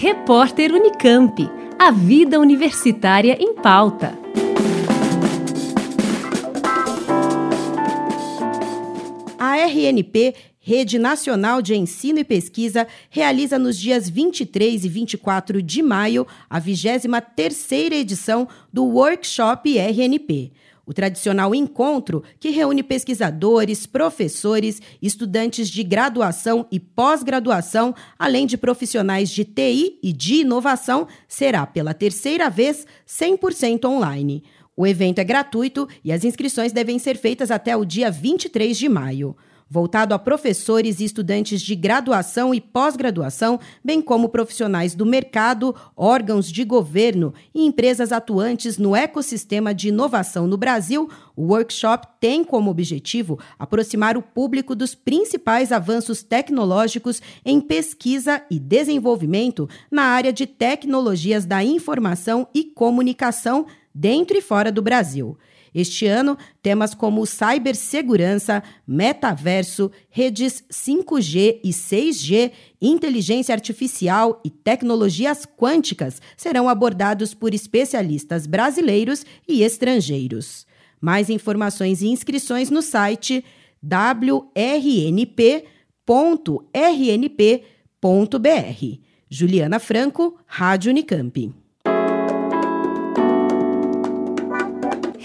Repórter Unicamp. A vida universitária em pauta. A RNP, Rede Nacional de Ensino e Pesquisa, realiza nos dias 23 e 24 de maio a 23ª edição do Workshop RNP. O tradicional encontro que reúne pesquisadores, professores, estudantes de graduação e pós-graduação, além de profissionais de TI e de inovação, será pela terceira vez 100% online. O evento é gratuito e as inscrições devem ser feitas até o dia 23 de maio voltado a professores e estudantes de graduação e pós-graduação, bem como profissionais do mercado, órgãos de governo e empresas atuantes no ecossistema de inovação no Brasil. O workshop tem como objetivo aproximar o público dos principais avanços tecnológicos em pesquisa e desenvolvimento na área de tecnologias da informação e comunicação dentro e fora do Brasil. Este ano, temas como cibersegurança, metaverso, redes 5G e 6G, inteligência artificial e tecnologias quânticas serão abordados por especialistas brasileiros e estrangeiros. Mais informações e inscrições no site wrnp.rnp.br. Juliana Franco, Rádio Unicamp.